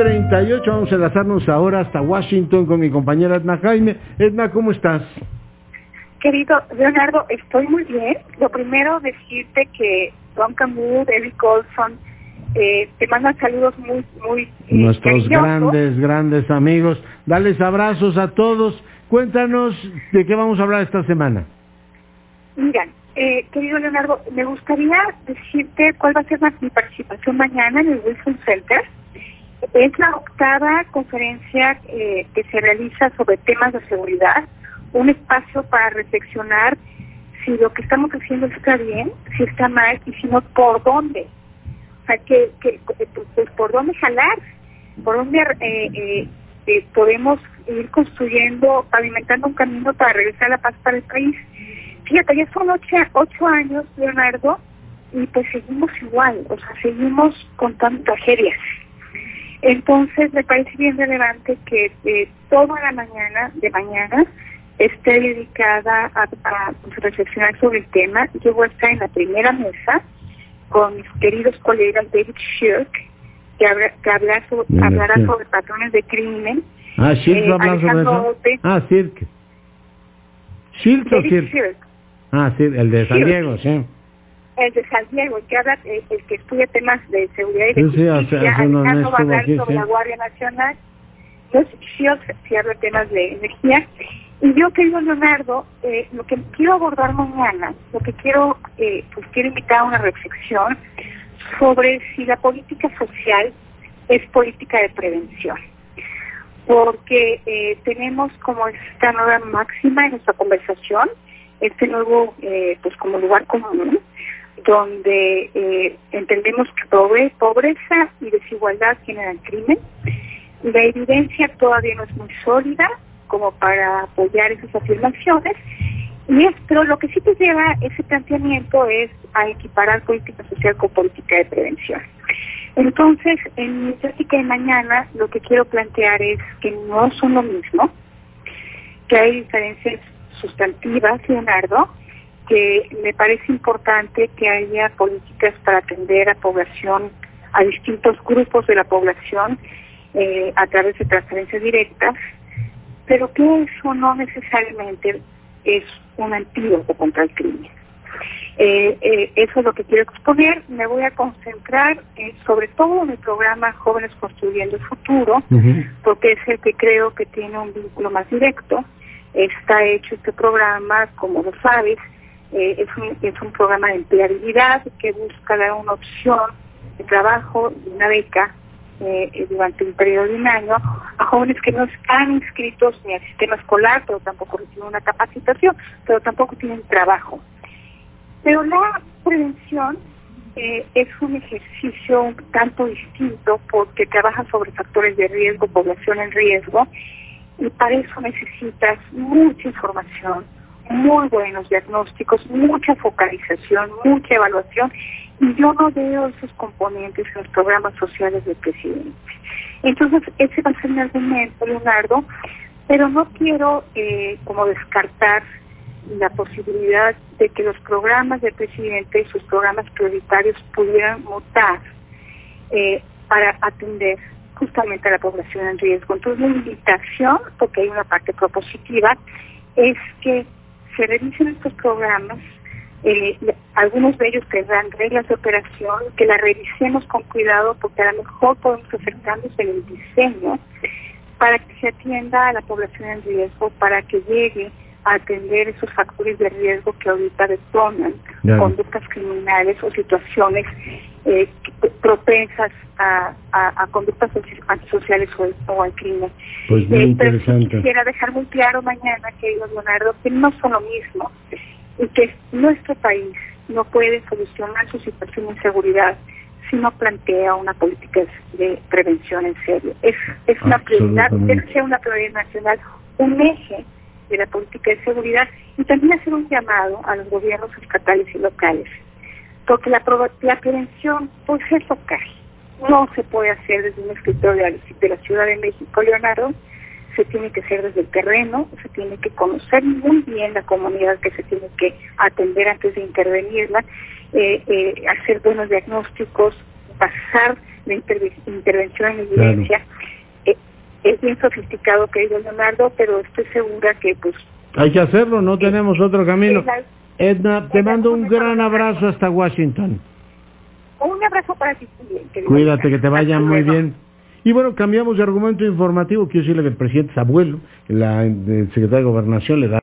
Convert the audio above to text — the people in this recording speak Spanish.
38. Vamos a enlazarnos ahora hasta Washington con mi compañera Edna Jaime. Edna, ¿cómo estás? Querido Leonardo, estoy muy bien. Lo primero, decirte que Don Camus, Eric Olson, eh, te mandan saludos muy, muy... Eh, Nuestros cariñosos. grandes, grandes amigos. Dales abrazos a todos. Cuéntanos de qué vamos a hablar esta semana. Mira, eh, querido Leonardo, me gustaría decirte cuál va a ser mi participación mañana en el Wilson Center. Es la octava conferencia eh, que se realiza sobre temas de seguridad, un espacio para reflexionar si lo que estamos haciendo está bien, si está mal y si no, por dónde. O sea, que, que pues, por dónde jalar, por dónde eh, eh, eh, podemos ir construyendo, pavimentando un camino para regresar la paz para el país. Fíjate, ya son ocho, ocho años, Leonardo, y pues seguimos igual, o sea, seguimos contando tragedias. Entonces, me parece bien relevante que eh, toda la mañana, de mañana, esté dedicada a, a reflexionar sobre el tema. Yo voy a estar en la primera mesa con mis queridos colegas David Shirk, que, habla, que habla sobre, Bien, hablará sobre patrones de crimen. Ah, Shirk Eh, va a hablar sobre eso. Ote. Ah, Cirque. ¿Shirk o? Shirk, Ah, sí, el de San Shirk. Diego, sí. El de San Diego, el que habla, eh, el que estudia temas de seguridad y de Sí, sí, justicia, hace unos Alejandro va a hablar sobre sí. la Guardia Nacional, los Shields, si habla temas de energía, y yo, querido Leonardo, eh, lo que quiero abordar mañana, lo que quiero, eh, pues quiero invitar a una reflexión sobre si la política social es política de prevención. Porque eh, tenemos como esta nueva máxima en nuestra conversación, este nuevo, pues como lugar común, donde eh, entendemos que pobre- pobreza y desigualdad generan crimen. La evidencia todavía no es muy sólida como para apoyar esas afirmaciones, y pero lo que sí te lleva ese planteamiento es a equiparar política social con política de prevención. Entonces, en mi plática de mañana, lo que quiero plantear es que no son lo mismo, que hay diferencias sustantivas, Leonardo, que me parece importante que haya políticas para atender a población, a distintos grupos de la población eh, a través de transferencias directas, pero que eso no necesariamente es un antídoto contra el crimen. Eh, eh, eso es lo que quiero exponer. Me voy a concentrar eh, sobre todo en el programa Jóvenes Construyendo el Futuro, porque es el que creo que tiene un vínculo más directo. Está hecho este programa, como lo sabes, eh, es, un, es un programa de empleabilidad que busca dar una opción de trabajo y una beca eh, eh, durante un periodo de un año a jóvenes que no están inscritos ni al sistema escolar, pero tampoco reciben una capacitación, pero tampoco tienen trabajo. Pero la prevención es un ejercicio un tanto distinto porque trabaja sobre factores de riesgo, población en riesgo, y para eso necesitas mucha información, muy buenos diagnósticos, mucha focalización, mucha evaluación, y yo no veo esos componentes en los programas sociales del presidente. Entonces, ese va a ser mi argumento, Leonardo, pero no quiero eh, como descartar la posibilidad de que los programas del presidente y sus programas prioritarios pudieran mutar eh, para atender justamente a la población en riesgo. Entonces, la invitación, porque hay una parte propositiva, es que se revisen estos programas, eh, algunos de ellos tendrán reglas de operación, que la revisemos con cuidado porque a lo mejor podemos hacer cambios en el diseño para que se atienda a la población en riesgo, para que llegue a atender esos factores de riesgo que ahorita detonan conductas criminales o situaciones eh, que- propensas a, a- a conductas soci- antisociales o, o al crimen. Pues muy Eh, pero interesante. quisiera dejar muy claro mañana, querido Leonardo, que no son lo mismo y que nuestro país no puede solucionar su situación de inseguridad si no plantea una política de prevención en serio. Es, es una prioridad, debe ser una prioridad nacional, un eje de la política de seguridad y también hacer un llamado a los gobiernos estatales y locales, porque la, la prevención pues es local, no se puede hacer desde un escritorio de la- de la Ciudad de México, Leonardo, se tiene que hacer desde el terreno, se tiene que conocer muy bien la comunidad que se tiene que atender antes de intervenirla, eh, eh, hacer buenos diagnósticos, pasar de intervención en evidencia. Eh, es bien sofisticado, querido Leonardo, pero estoy segura que pues... Hay que hacerlo, no tenemos otro camino. Edna, te mando un gran abrazo hasta Washington. Un abrazo para ti Cuídate, que te vaya muy bien. Y bueno, cambiamos de argumento informativo. Quiero decirle que el presidente es abuelo, la, el secretario de Gobernación le da